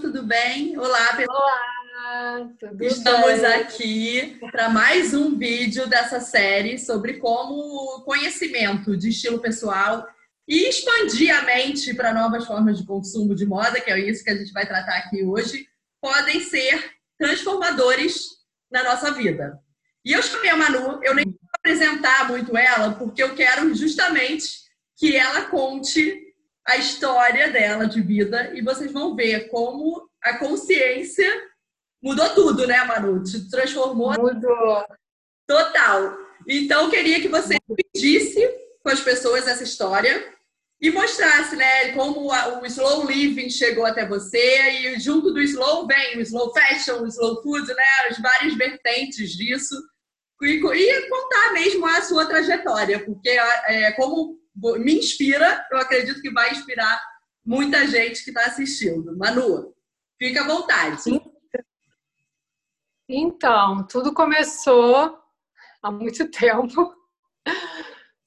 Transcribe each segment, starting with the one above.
Tudo bem? Olá, pessoal. Olá, tudo Estamos bem? aqui para mais um vídeo dessa série sobre como conhecimento de estilo pessoal e expandir a mente para novas formas de consumo de moda, que é isso que a gente vai tratar aqui hoje, podem ser transformadores na nossa vida. E eu chamei a Manu, eu nem vou apresentar muito ela, porque eu quero justamente que ela conte a história dela de vida e vocês vão ver como a consciência mudou tudo, né, Manu? Te transformou. Mudou. Total. Então, eu queria que você pedisse com as pessoas essa história e mostrasse, né, como o slow living chegou até você e junto do slow vem o slow fashion, o slow food, né, as várias vertentes disso e, e contar mesmo a sua trajetória, porque é, como me inspira, eu acredito que vai inspirar muita gente que está assistindo. Manu, fica à vontade. Então, tudo começou há muito tempo,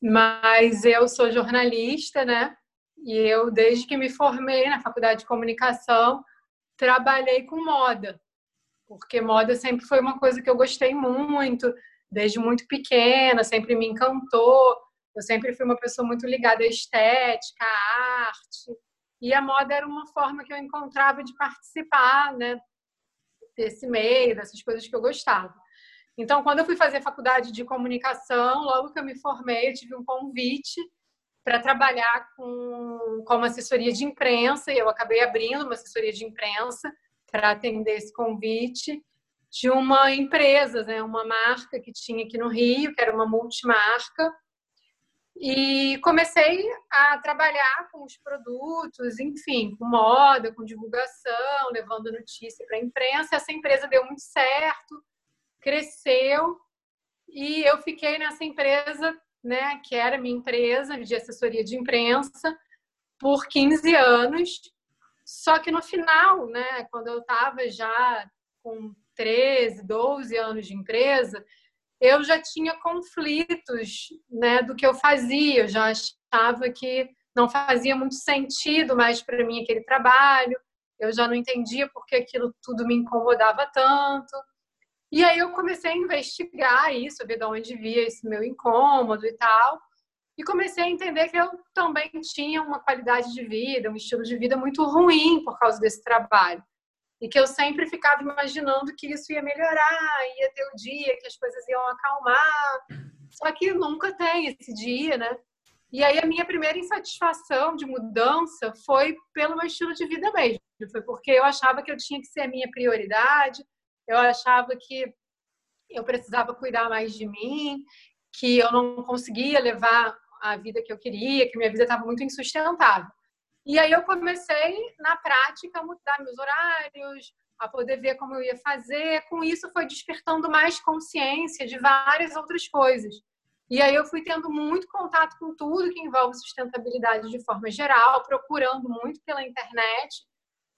mas eu sou jornalista, né? E eu, desde que me formei na faculdade de comunicação, trabalhei com moda, porque moda sempre foi uma coisa que eu gostei muito, desde muito pequena, sempre me encantou. Eu sempre fui uma pessoa muito ligada à estética, à arte. E a moda era uma forma que eu encontrava de participar, né? Desse meio, dessas coisas que eu gostava. Então, quando eu fui fazer faculdade de comunicação, logo que eu me formei, eu tive um convite para trabalhar com, como assessoria de imprensa, e eu acabei abrindo uma assessoria de imprensa para atender esse convite de uma empresa, né, uma marca que tinha aqui no Rio, que era uma multimarca, e comecei a trabalhar com os produtos, enfim, com moda, com divulgação, levando notícia para a imprensa. Essa empresa deu muito certo, cresceu e eu fiquei nessa empresa, né, que era minha empresa de assessoria de imprensa, por 15 anos. Só que no final, né, quando eu estava já com 13, 12 anos de empresa, eu já tinha conflitos né, do que eu fazia, eu já achava que não fazia muito sentido mais para mim aquele trabalho, eu já não entendia porque aquilo tudo me incomodava tanto. E aí eu comecei a investigar isso, ver de onde via esse meu incômodo e tal, e comecei a entender que eu também tinha uma qualidade de vida, um estilo de vida muito ruim por causa desse trabalho e que eu sempre ficava imaginando que isso ia melhorar, ia ter o dia que as coisas iam acalmar. Só que nunca tem esse dia, né? E aí a minha primeira insatisfação de mudança foi pelo meu estilo de vida mesmo. Foi porque eu achava que eu tinha que ser a minha prioridade, eu achava que eu precisava cuidar mais de mim, que eu não conseguia levar a vida que eu queria, que minha vida estava muito insustentável. E aí eu comecei, na prática, a mudar meus horários, a poder ver como eu ia fazer. Com isso, foi despertando mais consciência de várias outras coisas. E aí eu fui tendo muito contato com tudo que envolve sustentabilidade de forma geral, procurando muito pela internet,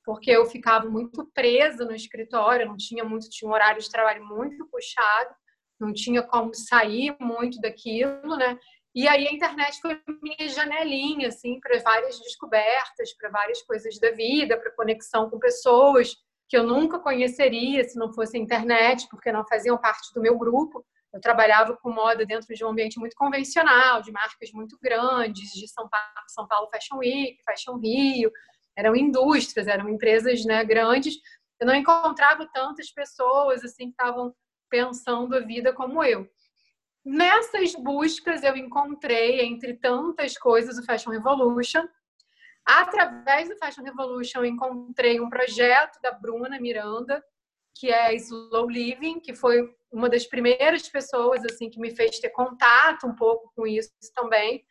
porque eu ficava muito presa no escritório, não tinha muito, tinha um horário de trabalho muito puxado, não tinha como sair muito daquilo, né? E aí a internet foi minha janelinha, assim, para várias descobertas, para várias coisas da vida, para conexão com pessoas que eu nunca conheceria se não fosse a internet, porque não faziam parte do meu grupo. Eu trabalhava com moda dentro de um ambiente muito convencional, de marcas muito grandes, de São Paulo, São Paulo Fashion Week, Fashion Rio, eram indústrias, eram empresas né, grandes. Eu não encontrava tantas pessoas assim que estavam pensando a vida como eu. Nessas buscas eu encontrei, entre tantas coisas, o Fashion Revolution. Através do Fashion Revolution eu encontrei um projeto da Bruna Miranda, que é Slow Living, que foi uma das primeiras pessoas assim que me fez ter contato um pouco com isso também.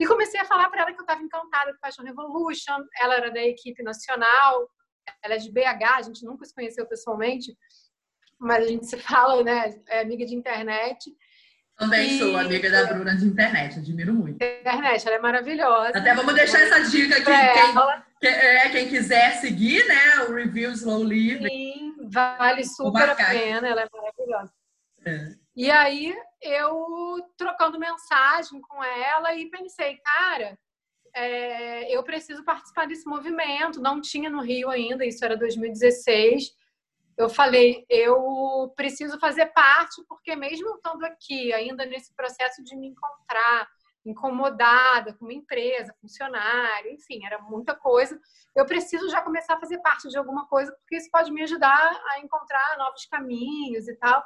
E comecei a falar para ela que eu estava encantada com Fashion Revolution. Ela era da equipe nacional, ela é de BH, a gente nunca se conheceu pessoalmente, mas a gente se fala, né? É amiga de internet. Também e... sou amiga da Bruna de internet, admiro muito. Internet, ela é maravilhosa. Até vamos deixar essa dica aqui. Quem, quem, é, quem quiser seguir, né? O Review Slow Living. Sim, vale super a pena, ela é maravilhosa. É. E aí eu trocando mensagem com ela e pensei, cara, é, eu preciso participar desse movimento. Não tinha no Rio ainda, isso era 2016. Eu falei, eu preciso fazer parte, porque mesmo estando aqui, ainda nesse processo de me encontrar, incomodada com uma empresa, funcionário, enfim, era muita coisa. Eu preciso já começar a fazer parte de alguma coisa, porque isso pode me ajudar a encontrar novos caminhos e tal.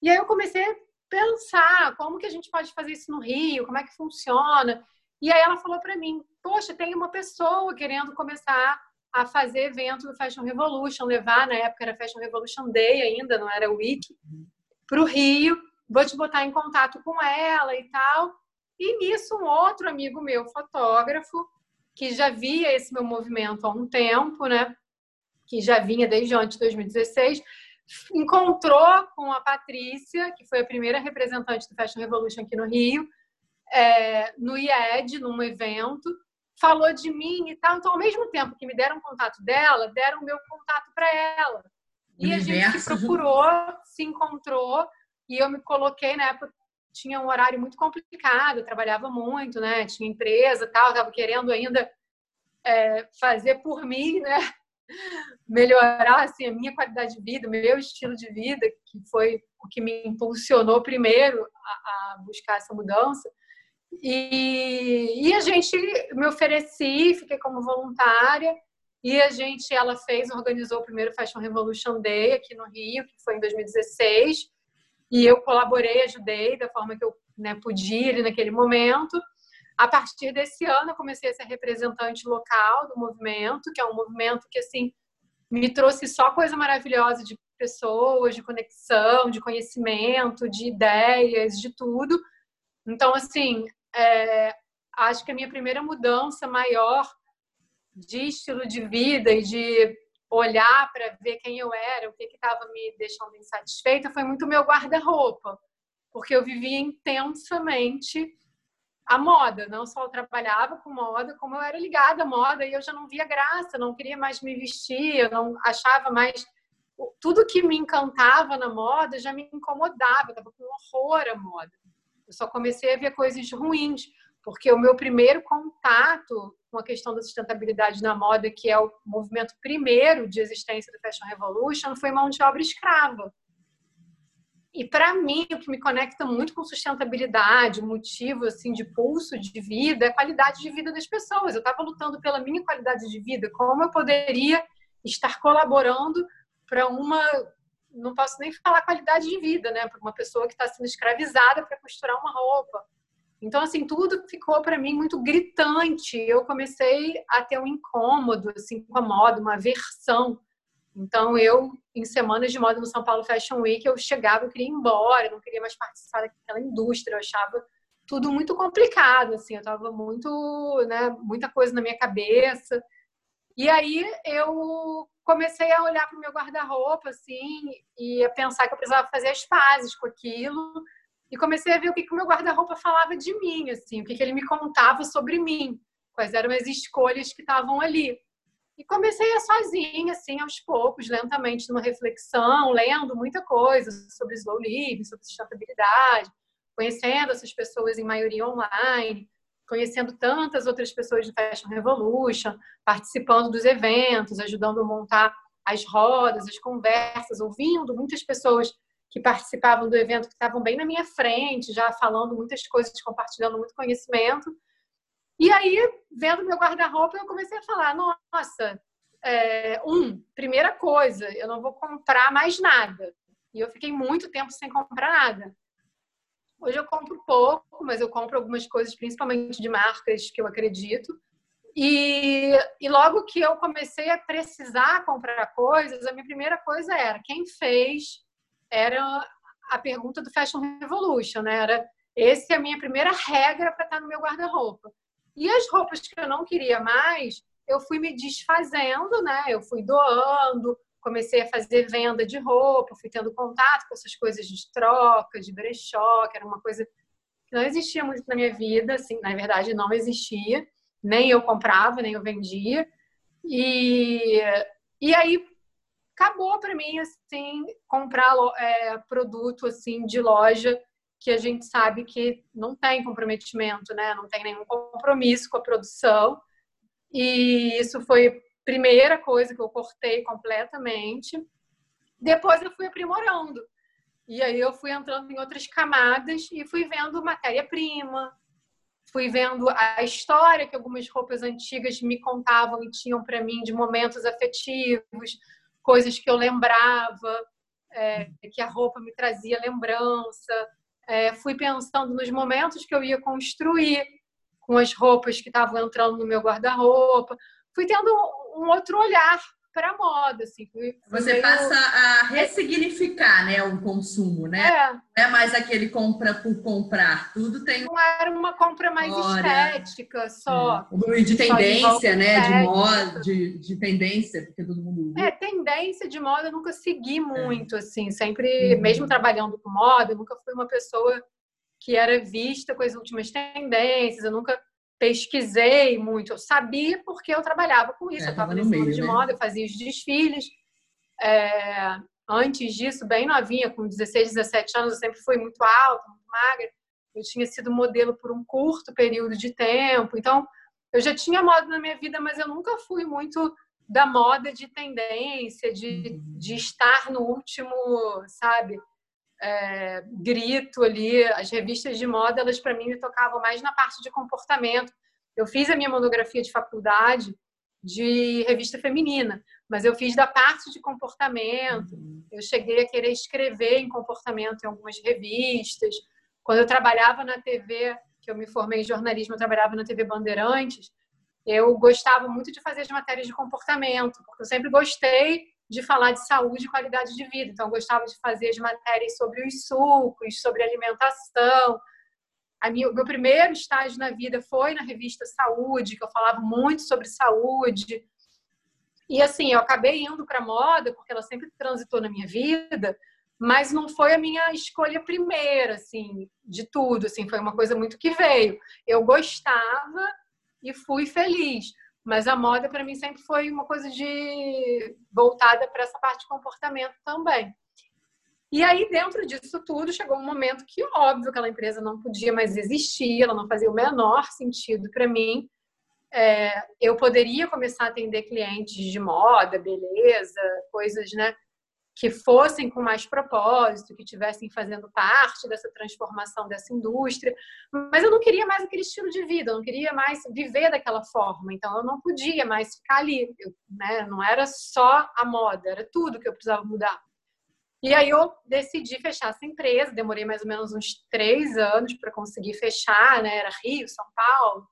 E aí eu comecei a pensar como que a gente pode fazer isso no Rio, como é que funciona. E aí ela falou para mim: "Poxa, tem uma pessoa querendo começar a fazer evento do Fashion Revolution, levar na época era Fashion Revolution Day ainda, não era Week, para o Rio. Vou te botar em contato com ela e tal." E nisso, um outro amigo meu, fotógrafo, que já via esse meu movimento há um tempo, né? Que já vinha desde antes de 2016, encontrou com a Patrícia, que foi a primeira representante do Fashion Revolution aqui no Rio, é, no IED, num evento, falou de mim e tal. Então, ao mesmo tempo que me deram o contato dela, deram o meu contato para ela. E a gente se procurou, se encontrou, e eu me coloquei na época tinha um horário muito complicado, eu trabalhava muito, né? Tinha empresa tal, estava querendo ainda é, fazer por mim, né? Melhorar assim, a minha qualidade de vida, meu estilo de vida, que foi o que me impulsionou primeiro a, a buscar essa mudança. E, e, a gente me ofereci, fiquei como voluntária, e a gente, ela fez, organizou o primeiro Fashion Revolution Day aqui no Rio, que foi em 2016 e eu colaborei, ajudei da forma que eu né, podia ali naquele momento. A partir desse ano, eu comecei a ser representante local do movimento, que é um movimento que, assim, me trouxe só coisa maravilhosa de pessoas, de conexão, de conhecimento, de ideias, de tudo. Então, assim, é, acho que a minha primeira mudança maior de estilo de vida e de olhar para ver quem eu era, o que estava me deixando insatisfeita, foi muito meu guarda-roupa, porque eu vivia intensamente a moda. Não só eu trabalhava com moda, como eu era ligada à moda e eu já não via graça, não queria mais me vestir, eu não achava mais. Tudo que me encantava na moda já me incomodava, eu estava com horror à moda. Eu só comecei a ver coisas ruins, porque o meu primeiro contato com a questão da sustentabilidade na moda, que é o movimento primeiro de existência do Fashion Revolution, foi mão de obra escrava. E para mim, o que me conecta muito com sustentabilidade, motivo assim de pulso de vida, é a qualidade de vida das pessoas. Eu estava lutando pela minha qualidade de vida, como eu poderia estar colaborando para uma, não posso nem falar qualidade de vida, né, para uma pessoa que está sendo escravizada para costurar uma roupa, então, assim, tudo ficou para mim muito gritante. Eu comecei a ter um incômodo, assim, com a moda, uma aversão. Então, eu, em semanas de moda no São Paulo Fashion Week, eu chegava, eu queria ir embora, não queria mais participar daquela indústria, eu achava tudo muito complicado, assim, eu tava muito, né, muita coisa na minha cabeça. E aí eu comecei a olhar para o meu guarda-roupa, assim, e a pensar que eu precisava fazer as pazes com aquilo e comecei a ver o que, que o meu guarda-roupa falava de mim, assim, o que, que ele me contava sobre mim, quais eram as escolhas que estavam ali. E comecei a sozinha, assim, aos poucos, lentamente, numa reflexão, lendo muita coisa sobre slow living, sobre sustentabilidade, conhecendo essas pessoas em maioria online, conhecendo tantas outras pessoas de Fashion Revolution, participando dos eventos, ajudando a montar as rodas, as conversas, ouvindo muitas pessoas que participavam do evento, que estavam bem na minha frente, já falando muitas coisas, compartilhando muito conhecimento. E aí, vendo meu guarda-roupa, eu comecei a falar: nossa, é, um, primeira coisa, eu não vou comprar mais nada. E eu fiquei muito tempo sem comprar nada. Hoje eu compro pouco, mas eu compro algumas coisas, principalmente de marcas que eu acredito. E, e, logo que eu comecei a precisar comprar coisas, a minha primeira coisa era quem fez, era a pergunta do Fashion Revolution, né? Era essa é a minha primeira regra para estar no meu guarda-roupa. E as roupas que eu não queria mais, eu fui me desfazendo, né? Eu fui doando, comecei a fazer venda de roupa, fui tendo contato com essas coisas de troca, de brechó, que era uma coisa que não existia muito na minha vida, assim, na verdade não existia, nem eu comprava, nem eu vendia. E, e aí acabou para mim assim comprar é, produto assim de loja que a gente sabe que não tem comprometimento, né? Não tem nenhum compromisso com a produção. E isso foi primeira coisa que eu cortei completamente. Depois eu fui aprimorando. E aí eu fui entrando em outras camadas e fui vendo matéria-prima, fui vendo a história que algumas roupas antigas me contavam e tinham para mim de momentos afetivos, coisas que eu lembrava, é, que a roupa me trazia lembrança. É, fui pensando nos momentos que eu ia construir com as roupas que estavam entrando no meu guarda-roupa. Fui tendo um outro olhar para a moda, assim. Você meio... passa a ressignificar, né, o consumo, né? É. Não é mais aquele compra por comprar, tudo tem... Não era uma compra mais estética, só. É. De tendência, de né, de moda, de, de tendência, porque todo mundo... É, tendência de moda eu nunca segui é. muito, é. assim, sempre, uhum. mesmo trabalhando com moda, eu nunca fui uma pessoa que era vista com as últimas tendências, eu nunca pesquisei muito. Eu sabia porque eu trabalhava com isso. É, eu estava nesse mundo de né? moda, eu fazia os desfiles. É, antes disso, bem novinha, com 16, 17 anos, eu sempre fui muito alta, muito magra. Eu tinha sido modelo por um curto período de tempo. Então, eu já tinha moda na minha vida, mas eu nunca fui muito da moda de tendência, de, de estar no último, sabe? É, grito ali. As revistas de moda, elas para mim me tocavam mais na parte de comportamento. Eu fiz a minha monografia de faculdade de revista feminina, mas eu fiz da parte de comportamento. Uhum. Eu cheguei a querer escrever em comportamento em algumas revistas. Quando eu trabalhava na TV, que eu me formei em jornalismo, eu trabalhava na TV Bandeirantes, eu gostava muito de fazer as matérias de comportamento, porque eu sempre gostei de falar de saúde e qualidade de vida. Então, eu gostava de fazer as matérias sobre os sucos, sobre alimentação. A minha, meu primeiro estágio na vida foi na revista Saúde, que eu falava muito sobre saúde. E assim, eu acabei indo para moda porque ela sempre transitou na minha vida, mas não foi a minha escolha primeira, assim, de tudo, assim, foi uma coisa muito que veio. Eu gostava e fui feliz. Mas a moda para mim sempre foi uma coisa de voltada para essa parte de comportamento também. E aí, dentro disso tudo, chegou um momento que, óbvio, aquela empresa não podia mais existir, ela não fazia o menor sentido para mim. É, eu poderia começar a atender clientes de moda, beleza, coisas, né? Que fossem com mais propósito, que tivessem fazendo parte dessa transformação dessa indústria, mas eu não queria mais aquele estilo de vida, eu não queria mais viver daquela forma, então eu não podia mais ficar ali, eu, né? não era só a moda, era tudo que eu precisava mudar. E aí eu decidi fechar essa empresa, demorei mais ou menos uns três anos para conseguir fechar, né? Era Rio, São Paulo,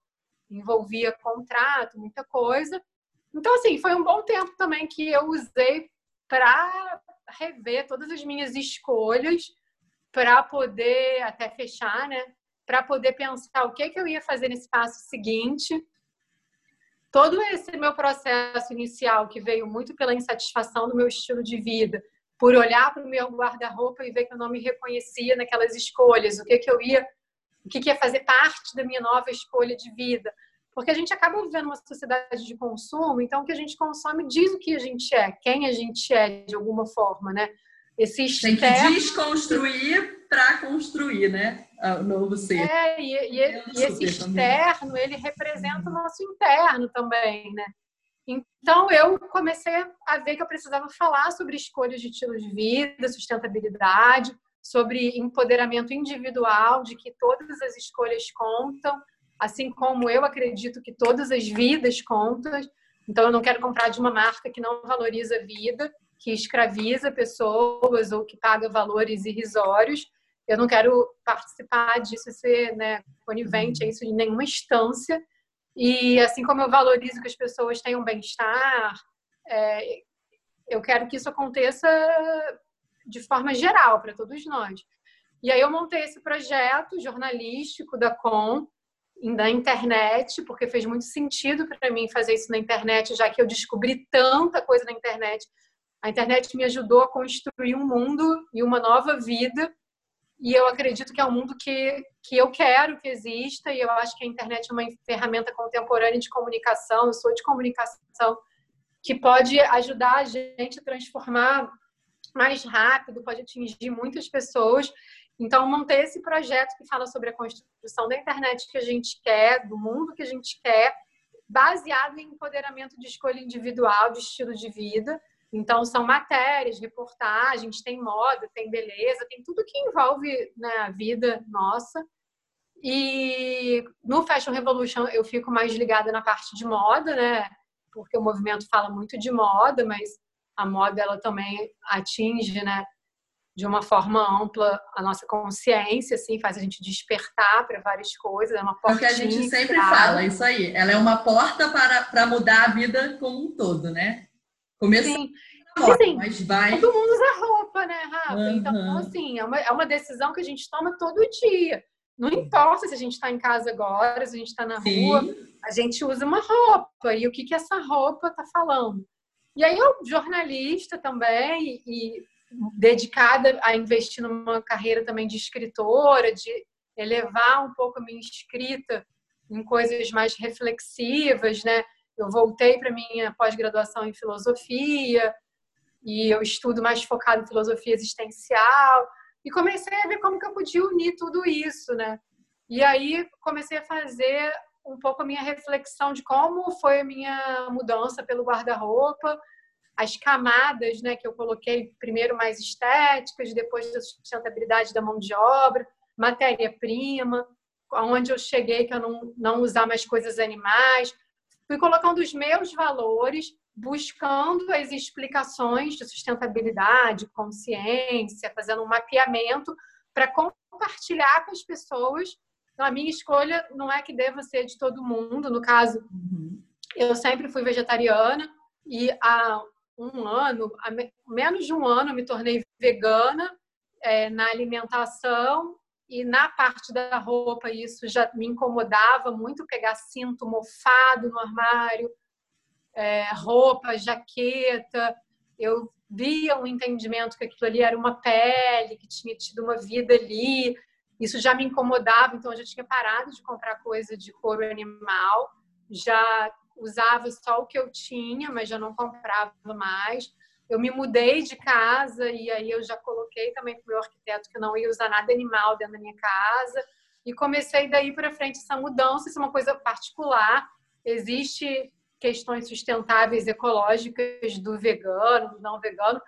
envolvia contrato, muita coisa. Então, assim, foi um bom tempo também que eu usei para rever todas as minhas escolhas para poder até fechar, né? Para poder pensar o que que eu ia fazer nesse passo seguinte. Todo esse meu processo inicial que veio muito pela insatisfação do meu estilo de vida, por olhar para o meu guarda-roupa e ver que eu não me reconhecia naquelas escolhas, o que que eu ia, o que que ia fazer parte da minha nova escolha de vida porque a gente acaba vivendo uma sociedade de consumo, então o que a gente consome diz o que a gente é, quem a gente é, de alguma forma, né? Esse externo... Tem que desconstruir para construir, né? O novo ser. É, e, e, e esse externo, ele representa o nosso interno também, né? Então, eu comecei a ver que eu precisava falar sobre escolhas de estilo de vida, sustentabilidade, sobre empoderamento individual, de que todas as escolhas contam, assim como eu acredito que todas as vidas contam. Então, eu não quero comprar de uma marca que não valoriza a vida, que escraviza pessoas ou que paga valores irrisórios. Eu não quero participar disso, ser né, conivente a isso em nenhuma instância. E assim como eu valorizo que as pessoas tenham bem-estar, é, eu quero que isso aconteça de forma geral para todos nós. E aí eu montei esse projeto jornalístico da Com, na internet, porque fez muito sentido para mim fazer isso na internet, já que eu descobri tanta coisa na internet. A internet me ajudou a construir um mundo e uma nova vida, e eu acredito que é um mundo que, que eu quero que exista, e eu acho que a internet é uma ferramenta contemporânea de comunicação, eu sou de comunicação, que pode ajudar a gente a transformar mais rápido, pode atingir muitas pessoas então, montei esse projeto que fala sobre a construção da internet que a gente quer, do mundo que a gente quer, baseado em empoderamento de escolha individual, de estilo de vida. Então, são matérias, reportagens, tem moda, tem beleza, tem tudo que envolve né, a vida nossa. E no Fashion Revolution eu fico mais ligada na parte de moda, né? Porque o movimento fala muito de moda, mas a moda ela também atinge, né, de uma forma ampla a nossa consciência, assim, faz a gente despertar para várias coisas, é uma porta. É o que a gente sempre fala, isso aí. Ela é uma porta para, para mudar a vida como um todo, né? Começa Sim. assim, mas vai. Todo mundo usa roupa, né, Rafa? Uhum. Então, assim, é uma, é uma decisão que a gente toma todo dia. Não importa se a gente está em casa agora, se a gente está na Sim. rua, a gente usa uma roupa. E o que, que essa roupa está falando? E aí, eu, jornalista também, e dedicada a investir numa carreira também de escritora, de elevar um pouco a minha escrita em coisas mais reflexivas, né? Eu voltei para minha pós-graduação em filosofia e eu estudo mais focado em filosofia existencial e comecei a ver como que eu podia unir tudo isso, né? E aí comecei a fazer um pouco a minha reflexão de como foi a minha mudança pelo guarda-roupa, as camadas, né, que eu coloquei primeiro mais estéticas, depois da sustentabilidade da mão de obra, matéria-prima, onde eu cheguei que eu não, não usar mais coisas animais. Fui colocando os meus valores, buscando as explicações de sustentabilidade, consciência, fazendo um mapeamento para compartilhar com as pessoas. Então, a minha escolha não é que deva ser de todo mundo. No caso, uhum. eu sempre fui vegetariana e há um ano, menos de um ano, eu me tornei vegana é, na alimentação e na parte da roupa isso já me incomodava muito pegar cinto mofado no armário, é, roupa, jaqueta. Eu via um entendimento que aquilo ali era uma pele, que tinha tido uma vida ali. Isso já me incomodava, então eu já tinha parado de comprar coisa de couro animal, já usava só o que eu tinha, mas já não comprava mais. Eu me mudei de casa e aí eu já coloquei também para o meu arquiteto que eu não ia usar nada animal dentro da minha casa. E comecei daí para frente essa mudança, isso é uma coisa particular. Existe questões sustentáveis ecológicas do vegano, do não vegano.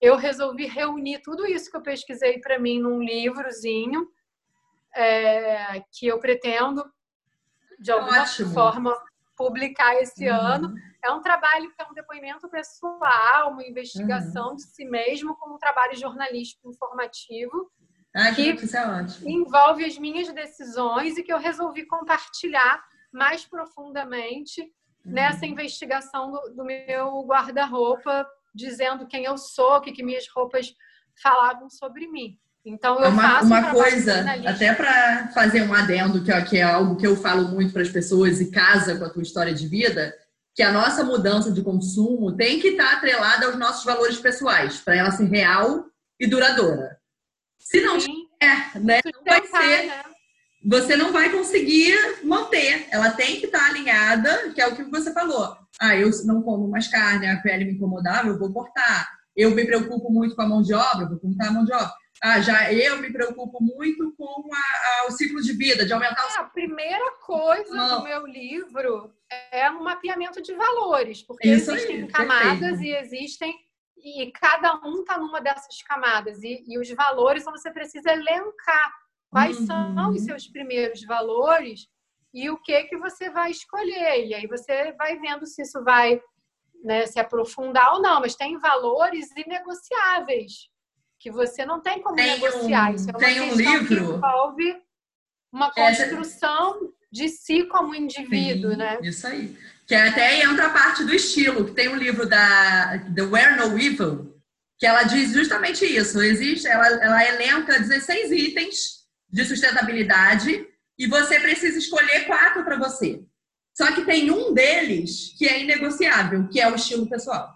Eu resolvi reunir tudo isso que eu pesquisei para mim num livrozinho é, que eu pretendo de alguma Ótimo. forma publicar esse uhum. ano. É um trabalho que é um depoimento pessoal, uma investigação uhum. de si mesmo, como um trabalho jornalístico informativo. Ah, que, é envolve as minhas decisões e que eu resolvi compartilhar mais profundamente uhum. nessa investigação do, do meu guarda-roupa, dizendo quem eu sou, o que, que minhas roupas falavam sobre mim. Então, eu é uma, uma coisa, até para fazer um adendo, que, que é algo que eu falo muito para as pessoas e casa com a tua história de vida, que a nossa mudança de consumo tem que estar tá atrelada aos nossos valores pessoais, para ela ser real e duradoura. Se não Sim. tiver, né, não vai ser, né? você não vai conseguir manter. Ela tem que estar tá alinhada, que é o que você falou. Ah, eu não como mais carne, a pele me incomodava, eu vou cortar. Eu me preocupo muito com a mão de obra, vou cortar a mão de obra ah, já eu me preocupo muito com a, a, o ciclo de vida, de aumentar o... É, a primeira coisa Não. do meu livro é um mapeamento de valores, porque Isso existem aí, camadas perfeito. e existem e cada um está numa dessas camadas e, e, os valores você precisa elencar quais uhum. são os seus primeiros valores e o que que você vai escolher e aí você vai vendo se isso vai né, se aprofundar ou não, mas tem valores inegociáveis que você não tem como tem negociar. Um, Isso é uma tem um livro que envolve uma construção de si como indivíduo, Sim, né? Isso aí. Que até entra a parte do estilo, que tem um livro da The Where No Evil, que ela diz justamente isso. Existe, ela, ela elenca 16 itens de sustentabilidade e você precisa escolher quatro para você. Só que tem um deles que é inegociável, que é o estilo pessoal.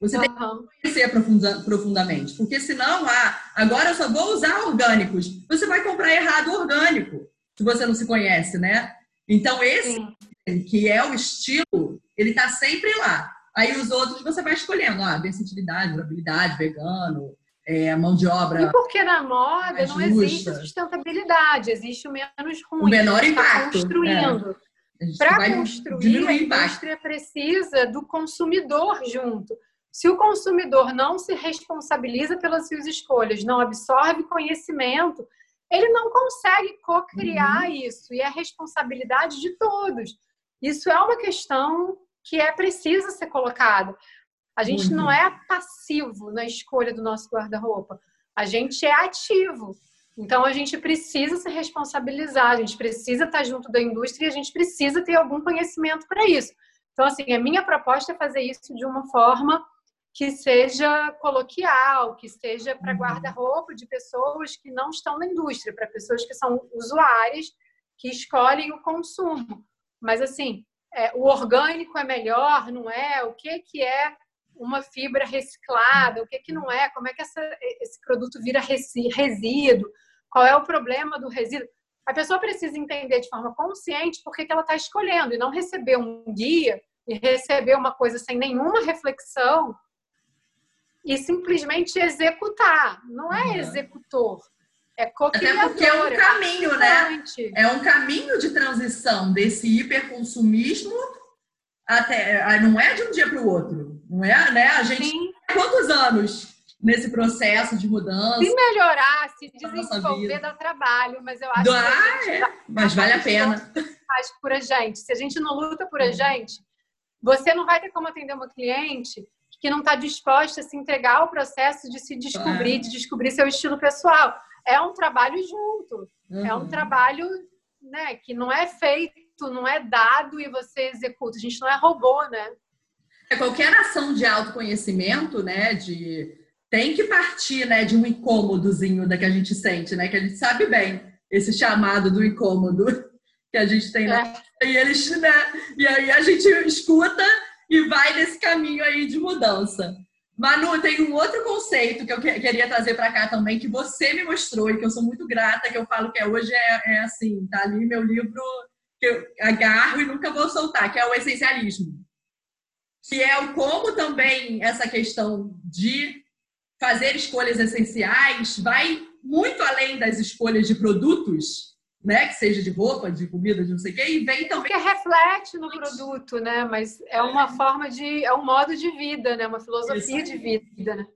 Você uhum. tem que conhecer profunda, profundamente, porque senão, ah, agora eu só vou usar orgânicos. Você vai comprar errado orgânico, se você não se conhece, né? Então, esse, Sim. que é o estilo, ele está sempre lá. Aí os outros você vai escolhendo, ah, versatilidade, durabilidade, vegano, é, mão de obra. E porque na moda não existe sustentabilidade, existe o menos ruim. O menor tá impacto. Tá construindo. É. Para construir, a indústria precisa do consumidor junto. Se o consumidor não se responsabiliza pelas suas escolhas, não absorve conhecimento, ele não consegue co-criar uhum. isso. E é responsabilidade de todos. Isso é uma questão que é precisa ser colocada. A gente uhum. não é passivo na escolha do nosso guarda-roupa. A gente é ativo. Então a gente precisa se responsabilizar, a gente precisa estar junto da indústria e a gente precisa ter algum conhecimento para isso. Então, assim, a minha proposta é fazer isso de uma forma que seja coloquial, que seja para uhum. guarda-roupa de pessoas que não estão na indústria, para pessoas que são usuárias, que escolhem o consumo. Mas, assim, é, o orgânico é melhor, não é? O que, que é uma fibra reciclada? O que, que não é? Como é que essa, esse produto vira resíduo? Qual é o problema do resíduo? A pessoa precisa entender de forma consciente por que, que ela está escolhendo e não receber um guia e receber uma coisa sem nenhuma reflexão e simplesmente executar. Não é uhum. executor, é co-criador. Até porque é um é caminho, é né? É um caminho de transição desse hiperconsumismo até. Não é de um dia para o outro. Não é, né? A gente. Sim. Quantos anos nesse processo de mudança? Se melhorar, se desenvolver, dá trabalho, mas eu acho que. Ah, é. Mas vale a pena. Faz por a gente. Se a gente não luta por a gente, você não vai ter como atender uma cliente que não está disposta a se entregar ao processo de se descobrir, de descobrir seu estilo pessoal. É um trabalho junto, uhum. é um uhum. trabalho né, que não é feito, não é dado e você executa. A gente não é robô, né? É qualquer ação de autoconhecimento, né, de tem que partir, né, de um incômodozinho da que a gente sente, né, que a gente sabe bem esse chamado do incômodo que a gente tem, né? É. E eles, né, e aí a gente escuta e vai nesse caminho aí de mudança. Manu, tem um outro conceito que eu queria trazer para cá também, que você me mostrou e que eu sou muito grata, que eu falo que é, hoje é, é assim, tá ali meu livro que eu agarro e nunca vou soltar, que é o essencialismo. Que é o como também essa questão de fazer escolhas essenciais vai muito além das escolhas de produtos né? Que seja de roupa, de comida, de não sei o quê, e vem também. Que reflete no produto, né? Mas é uma forma de. é um modo de vida, né? Uma filosofia de vida, né?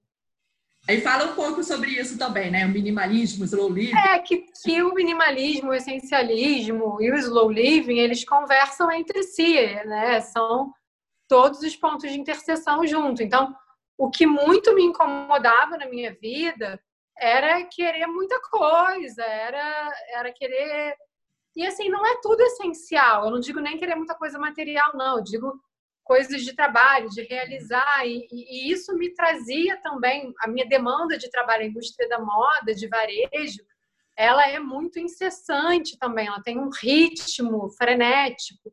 Aí fala um pouco sobre isso também, né? O minimalismo, o slow living. É, que, que o minimalismo, o essencialismo e o slow living, eles conversam entre si, né? São todos os pontos de interseção junto. Então, o que muito me incomodava na minha vida era querer muita coisa, era, era querer. E assim, não é tudo essencial. Eu não digo nem querer muita coisa material, não. Eu digo coisas de trabalho, de realizar. E, e, isso me trazia também a minha demanda de trabalho na indústria da moda, de varejo. Ela é muito incessante também. Ela tem um ritmo frenético.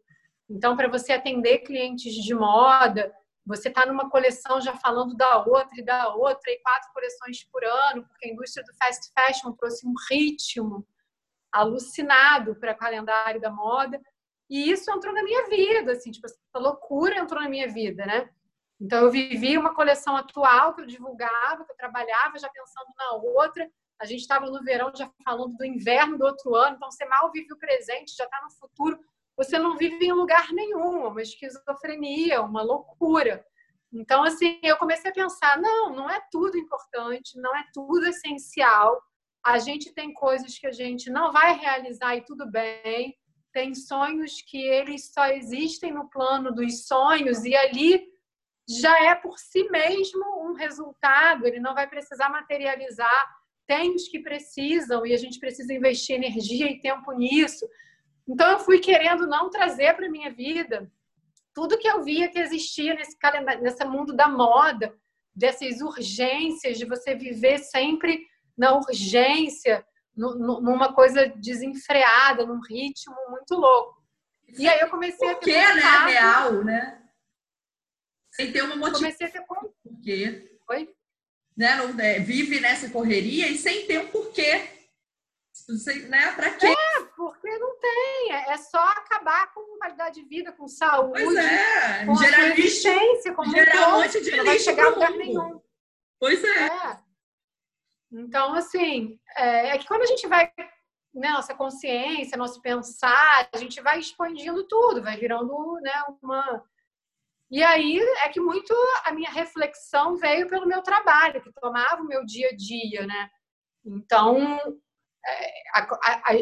Então, para você atender clientes de moda, você está numa coleção já falando da outra e da outra, e quatro coleções por ano, porque a indústria do fast fashion trouxe um ritmo alucinado para o calendário da moda. E isso entrou na minha vida, assim, tipo, essa loucura entrou na minha vida, né? Então, eu vivi uma coleção atual que eu divulgava, que eu trabalhava já pensando na outra. A gente estava no verão já falando do inverno do outro ano, então você mal vive o presente, já está no futuro você não vive em lugar nenhum, uma esquizofrenia, uma loucura. Então, assim, eu comecei a pensar: não, não é tudo importante, não é tudo essencial. A gente tem coisas que a gente não vai realizar e tudo bem. Tem sonhos que eles só existem no plano dos sonhos e ali já é por si mesmo um resultado, ele não vai precisar materializar. Tem os que precisam e a gente precisa investir energia e tempo nisso. Então eu fui querendo não trazer para minha vida tudo que eu via que existia nesse calendário, nesse mundo da moda, dessas urgências de você viver sempre na urgência, numa coisa desenfreada, num ritmo muito louco. E aí eu comecei Por a ter né? Real, né? Sem ter uma motivação. Comecei a ter Por quê? Oi? Né? Não, é, vive nessa correria e sem ter um porquê. Né? Para quê? É, porque não tem. É, é só acabar com qualidade de vida, com saúde, pois é. com gerar existência, como gerar um monte de não vai chegar a lugar nenhum. Pois é. é. Então, assim, é, é, que quando a gente vai né, nossa consciência, nosso pensar, a gente vai expandindo tudo, vai virando né, uma. E aí é que muito a minha reflexão veio pelo meu trabalho, que tomava o meu dia a dia, né? Então,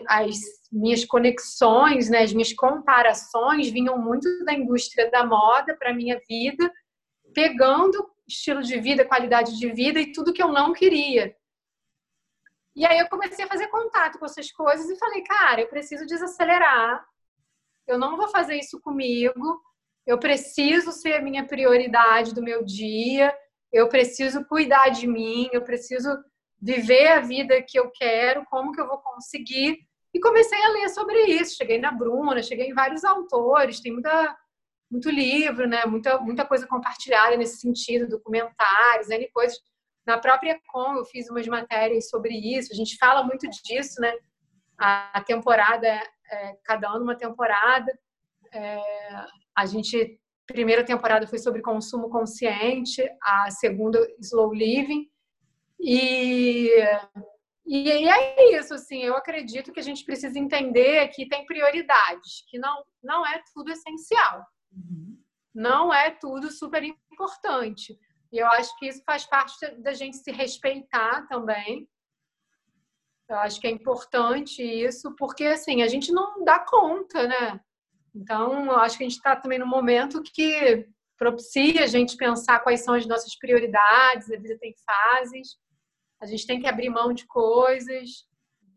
as minhas conexões, né, as minhas comparações vinham muito da indústria da moda para a minha vida, pegando estilo de vida, qualidade de vida e tudo que eu não queria. E aí eu comecei a fazer contato com essas coisas e falei, cara, eu preciso desacelerar. Eu não vou fazer isso comigo. Eu preciso ser a minha prioridade do meu dia. Eu preciso cuidar de mim. Eu preciso viver a vida que eu quero. Como que eu vou conseguir? E comecei a ler sobre isso. Cheguei na Bruna, cheguei em vários autores. Tem muita muito livro, né? Muita muita coisa compartilhada nesse sentido, documentários, N coisas na própria Com, eu fiz umas matérias sobre isso. A gente fala muito disso, né? A temporada, é, cada ano uma temporada. É, a gente, primeira temporada foi sobre consumo consciente, a segunda, slow living. E, e é isso, assim, eu acredito que a gente precisa entender que tem prioridades, que não, não é tudo essencial. Uhum. Não é tudo super importante. E eu acho que isso faz parte da gente se respeitar também. Eu acho que é importante isso, porque assim, a gente não dá conta, né? Então, eu acho que a gente está também no momento que propicia a gente pensar quais são as nossas prioridades, a vida tem fases, a gente tem que abrir mão de coisas,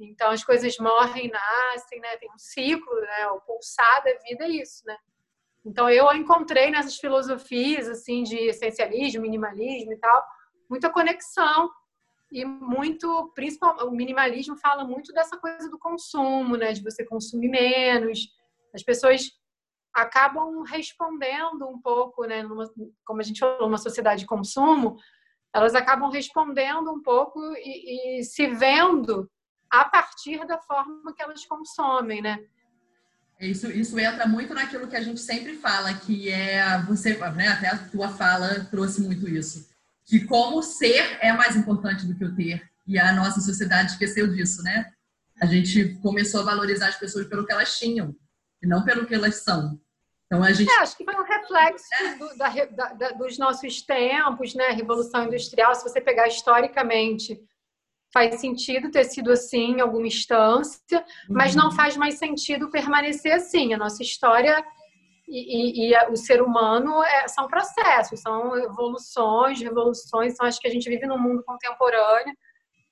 então as coisas morrem, nascem, né? Tem um ciclo, né? O pulsar da vida é isso, né? Então eu encontrei nessas filosofias assim de essencialismo, minimalismo e tal, muita conexão e muito, principalmente o minimalismo fala muito dessa coisa do consumo, né, de você consumir menos. As pessoas acabam respondendo um pouco, né, numa, como a gente falou, uma sociedade de consumo, elas acabam respondendo um pouco e, e se vendo a partir da forma que elas consomem, né? Isso, isso entra muito naquilo que a gente sempre fala, que é você, né, até a tua fala trouxe muito isso, que como ser é mais importante do que o ter. E a nossa sociedade esqueceu disso, né? A gente começou a valorizar as pessoas pelo que elas tinham e não pelo que elas são. Então a gente. É, acho que foi um reflexo é. do, da, da, dos nossos tempos, né? Revolução industrial. Se você pegar historicamente faz sentido ter sido assim em alguma instância, mas não uhum. faz mais sentido permanecer assim. A nossa história e, e, e o ser humano é, são processos, são evoluções, revoluções. Então, acho que a gente vive num mundo contemporâneo,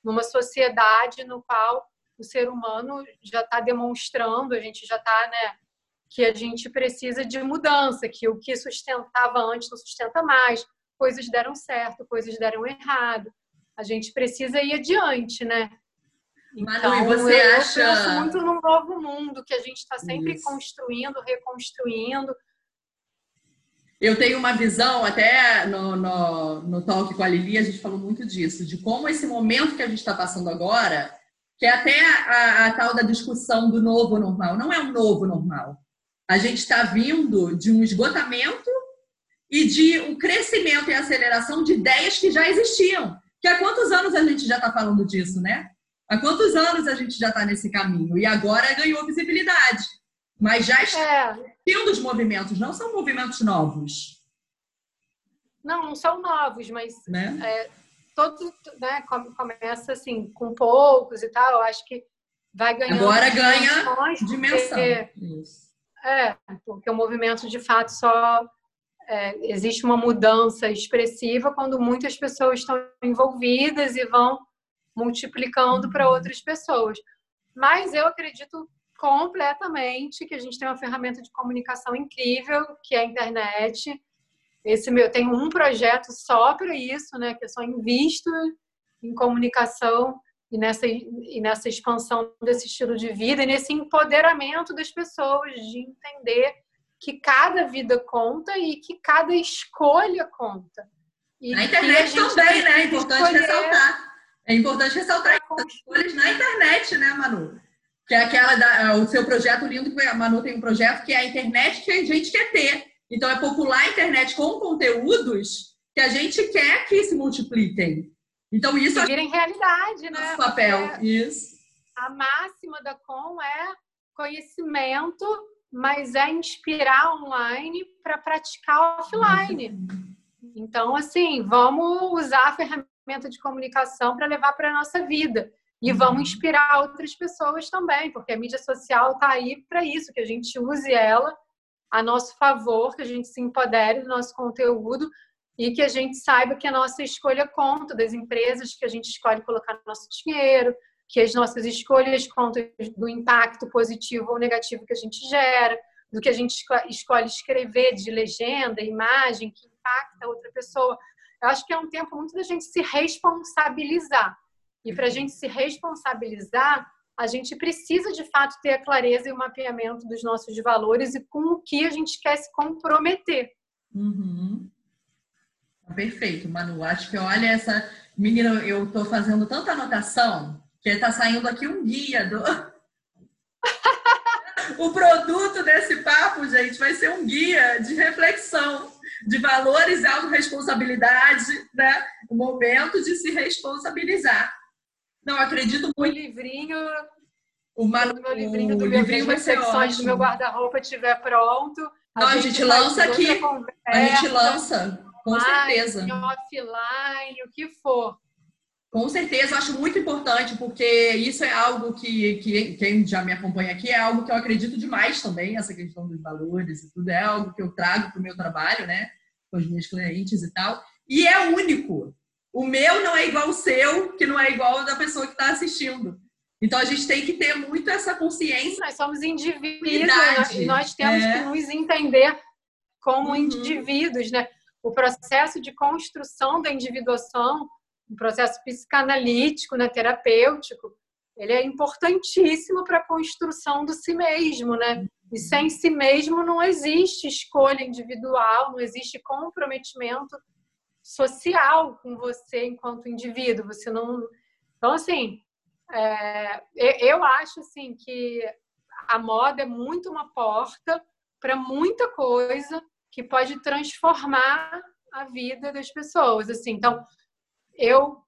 numa sociedade no qual o ser humano já está demonstrando, a gente já está, né, que a gente precisa de mudança, que o que sustentava antes não sustenta mais, coisas deram certo, coisas deram errado a gente precisa ir adiante, né? Então, Manu, você eu, acha... penso muito no novo mundo que a gente está sempre Isso. construindo, reconstruindo. Eu tenho uma visão, até no, no, no talk com a Lili, a gente falou muito disso, de como esse momento que a gente está passando agora, que é até a, a, tal da discussão do novo normal, não é um novo normal. A gente está vindo de um esgotamento e de um crescimento e aceleração de ideias que já existiam. Que há quantos anos a gente já está falando disso, né? Há quantos anos a gente já está nesse caminho? E agora ganhou visibilidade. Mas já está é. os movimentos, não são movimentos novos. Não, não são novos, mas né? é, todos né, começa assim, com poucos e tal. Eu acho que vai ganhando. Agora ganha dimensão. Porque, é, porque o movimento de fato só é, existe uma mudança expressiva quando muitas pessoas estão envolvidas e vão multiplicando para outras pessoas. Mas eu acredito completamente que a gente tem uma ferramenta de comunicação incrível, que é a internet. Esse meu tem um projeto só para isso, né, que eu só invisto em comunicação e nessa, e nessa expansão desse estilo de vida e nesse empoderamento das pessoas de entender que cada vida conta e que cada escolha conta. E na internet também, né? É importante ressaltar. É importante ressaltar as escolhas na internet, né, Manu? Que é aquela da, o seu projeto lindo, que a Manu tem um projeto que é a internet que a gente quer ter. Então, é popular a internet com conteúdos que a gente quer que se multipliquem. Então, isso. Que virem realidade, né? Nosso papel, é... isso. a máxima da Com é conhecimento, mas é inspirar online para praticar offline. Então, assim, vamos usar a ferramenta de comunicação para levar para a nossa vida. E vamos uhum. inspirar outras pessoas também, porque a mídia social está aí para isso, que a gente use ela a nosso favor, que a gente se empodere do nosso conteúdo e que a gente saiba que a nossa escolha conta, das empresas que a gente escolhe colocar nosso dinheiro, que as nossas escolhas contam do impacto positivo ou negativo que a gente gera, do que a gente escolhe escrever de legenda, imagem, que impacta outra pessoa. Eu acho que é um tempo muito da gente se responsabilizar. E para a gente se responsabilizar, a gente precisa de fato ter a clareza e o mapeamento dos nossos valores e com o que a gente quer se comprometer. Uhum. Perfeito, Manu. Acho que olha essa menina, eu estou fazendo tanta anotação que está saindo aqui um guia do. o produto desse papo, gente, vai ser um guia de reflexão de valores e autorresponsabilidade, né? O momento de se responsabilizar. Não, acredito muito. O livrinho. O, Manu, o meu livrinho do o meu livrinho vai ser ótimo. do meu guarda-roupa estiver pronto. Não, a gente lança aqui. A gente lança, com certeza. Offline, o que for. Com certeza, acho muito importante, porque isso é algo que, que quem já me acompanha aqui é algo que eu acredito demais também, essa questão dos valores e tudo, é algo que eu trago para o meu trabalho, né, com os meus clientes e tal, e é único. O meu não é igual ao seu, que não é igual ao da pessoa que está assistindo. Então a gente tem que ter muito essa consciência. Nós somos indivíduos e nós temos é. que nos entender como uhum. indivíduos, né? O processo de construção da individuação um processo psicanalítico, né, terapêutico, ele é importantíssimo para a construção do si mesmo, né? E sem si mesmo não existe escolha individual, não existe comprometimento social com você enquanto indivíduo. Você não. Então, assim, é... eu acho assim que a moda é muito uma porta para muita coisa que pode transformar a vida das pessoas. Assim, então, eu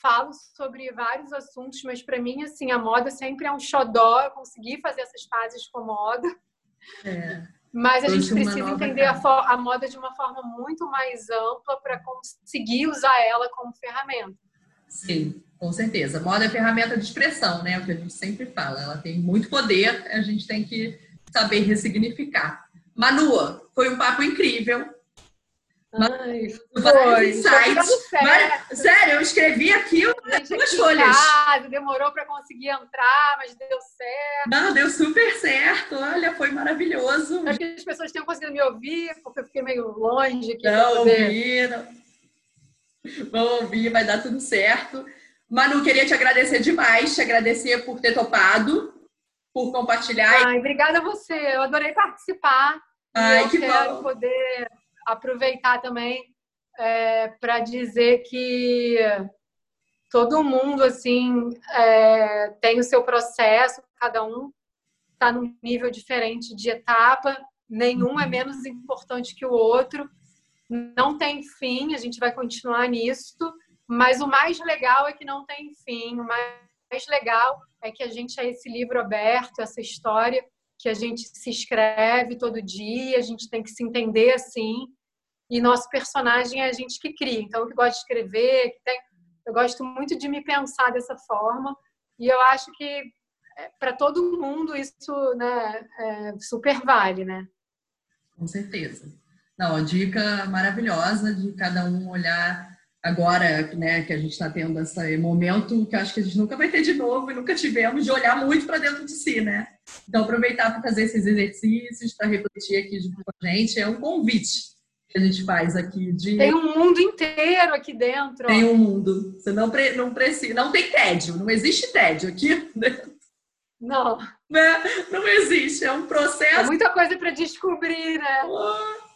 falo sobre vários assuntos, mas para mim, assim, a moda sempre é um xodó. Eu consegui fazer essas fases com moda. É. Mas a gente precisa entender a, a, moda de uma forma muito mais ampla para conseguir usar ela como ferramenta. Sim, com certeza. A moda é ferramenta de expressão, né? É o que a gente sempre fala. Ela tem muito poder, a gente tem que saber ressignificar. Manua, foi um papo incrível. Ai, foi. Insights. Mas, sério, eu escrevi aqui duas folhas. Casa, demorou para conseguir entrar, mas deu certo. Não, deu super certo. Olha, foi maravilhoso. Acho que as pessoas tenham conseguido me ouvir, porque eu fiquei meio longe aqui. Não, ouviram. Vão ouvir, vai dar tudo certo. Manu, queria te agradecer demais, te agradecer por ter topado, por compartilhar. Ai, obrigada a você. Eu adorei participar. Ai, eu que quero bom. poder aproveitar também é, para dizer que todo mundo assim é, tem o seu processo, cada um está num nível diferente de etapa, nenhum é uhum. menos importante que o outro, não tem fim, a gente vai continuar nisso, mas o mais legal é que não tem fim, o mais legal é que a gente é esse livro aberto, essa história que a gente se escreve todo dia, a gente tem que se entender assim, e nosso personagem é a gente que cria. Então, eu que gosto de escrever, que tem, eu gosto muito de me pensar dessa forma, e eu acho que é, para todo mundo isso né, é, super vale, né? Com certeza. Não, dica maravilhosa de cada um olhar agora, né, que a gente está tendo esse momento que acho que a gente nunca vai ter de novo e nunca tivemos de olhar muito para dentro de si, né? Então aproveitar para fazer esses exercícios, para refletir aqui junto com a gente, é um convite que a gente faz aqui. De... Tem um mundo inteiro aqui dentro. Tem um mundo. Você não, pre... não precisa. Não tem tédio, não existe tédio aqui dentro. Não. Né? Não existe. É um processo. É muita coisa para descobrir, né?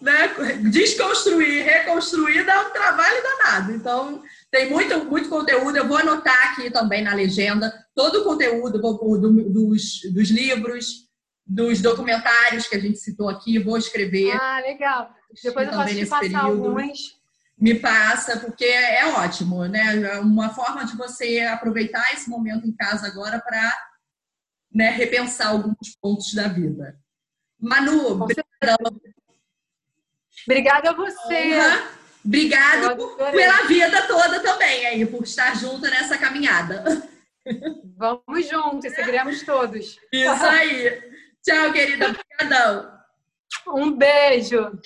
Né? Desconstruir, reconstruir dá um trabalho danado. Então, tem muito, muito conteúdo. Eu vou anotar aqui também na legenda todo o conteúdo do, dos, dos livros, dos documentários que a gente citou aqui. Vou escrever. Ah, legal. Depois eu posso te passar período. alguns. Me passa, porque é ótimo, né? É uma forma de você aproveitar esse momento em casa agora para né, repensar alguns pontos da vida. Manu, obrigada. Obrigada a você. Honra. Obrigado pela vida toda também aí, por estar junto nessa caminhada. Vamos juntos, seguiremos todos. Isso aí. Tchau, querida. Obrigadão. Um beijo.